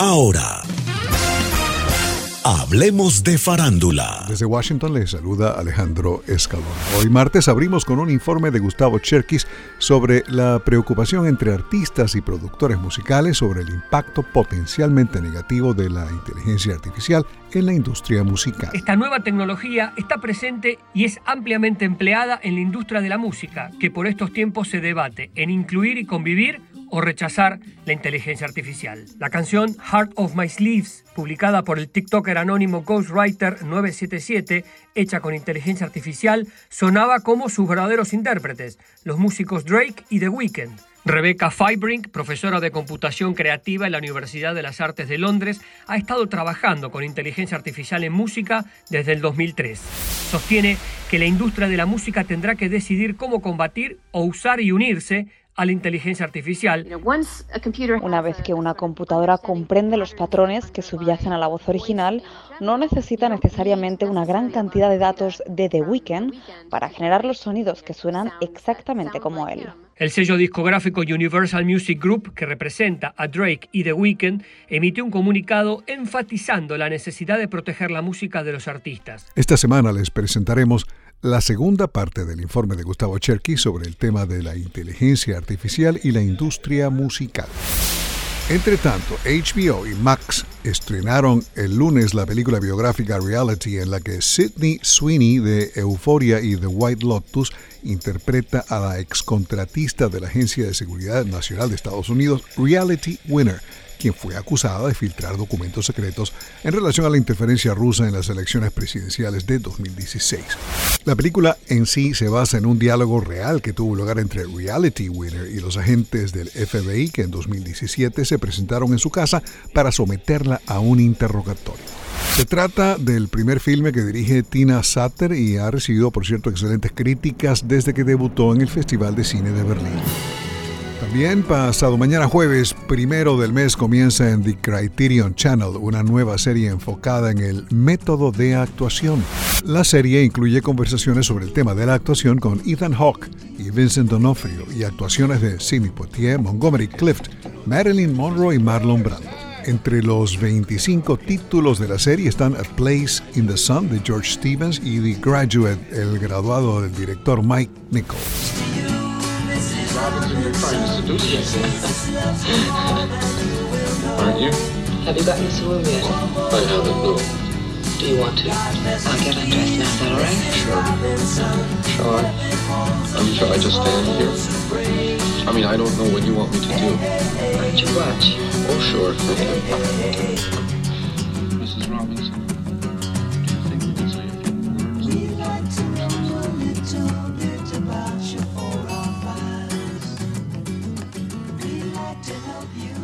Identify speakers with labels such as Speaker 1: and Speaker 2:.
Speaker 1: Ahora, hablemos de farándula.
Speaker 2: Desde Washington le saluda Alejandro Escalón. Hoy martes abrimos con un informe de Gustavo Cherkis sobre la preocupación entre artistas y productores musicales sobre el impacto potencialmente negativo de la inteligencia artificial en la industria musical.
Speaker 3: Esta nueva tecnología está presente y es ampliamente empleada en la industria de la música, que por estos tiempos se debate en incluir y convivir o rechazar la inteligencia artificial. La canción Heart of My Sleeves, publicada por el TikToker anónimo Ghostwriter 977, hecha con inteligencia artificial, sonaba como sus verdaderos intérpretes, los músicos Drake y The Weeknd. Rebecca Fibrink, profesora de computación creativa en la Universidad de las Artes de Londres, ha estado trabajando con inteligencia artificial en música desde el 2003. Sostiene que la industria de la música tendrá que decidir cómo combatir o usar y unirse a la inteligencia artificial.
Speaker 4: Una vez que una computadora comprende los patrones que subyacen a la voz original, no necesita necesariamente una gran cantidad de datos de The Weeknd para generar los sonidos que suenan exactamente como él.
Speaker 3: El sello discográfico Universal Music Group, que representa a Drake y The Weeknd, emitió un comunicado enfatizando la necesidad de proteger la música de los artistas.
Speaker 2: Esta semana les presentaremos la segunda parte del informe de Gustavo Cherky sobre el tema de la inteligencia artificial y la industria musical. Entre tanto, HBO y Max estrenaron el lunes la película biográfica Reality en la que Sidney Sweeney de Euphoria y The White Lotus interpreta a la excontratista de la Agencia de Seguridad Nacional de Estados Unidos, Reality Winner, quien fue acusada de filtrar documentos secretos en relación a la interferencia rusa en las elecciones presidenciales de 2016. La película en sí se basa en un diálogo real que tuvo lugar entre Reality Winner y los agentes del FBI que en 2017 se presentaron en su casa para someterla a un interrogatorio. Se trata del primer filme que dirige Tina Satter y ha recibido, por cierto, excelentes críticas desde que debutó en el Festival de Cine de Berlín. También pasado mañana jueves, primero del mes, comienza en The Criterion Channel una nueva serie enfocada en el método de actuación. La serie incluye conversaciones sobre el tema de la actuación con Ethan Hawke y Vincent D'Onofrio y actuaciones de Sidney Poitier, Montgomery Clift, Marilyn Monroe y Marlon Brando. Entre los 25 títulos de la serie están A Place in the Sun de George Stevens y The Graduate, el graduado del director Mike Nichols.
Speaker 5: you're trying to seduce me. Aren't you?
Speaker 6: Have you gotten this room yet?
Speaker 5: I haven't, no.
Speaker 6: Do you want to? I'll get undressed now. Is that all right?
Speaker 5: Sure. Shall I? I mean, shall I just stand here? I mean, I don't know what you want me to do.
Speaker 6: Why don't you watch?
Speaker 5: sure. Mrs. Robinson, do you think say a few words?
Speaker 7: We like to know a little bit about your. We like
Speaker 8: to help you.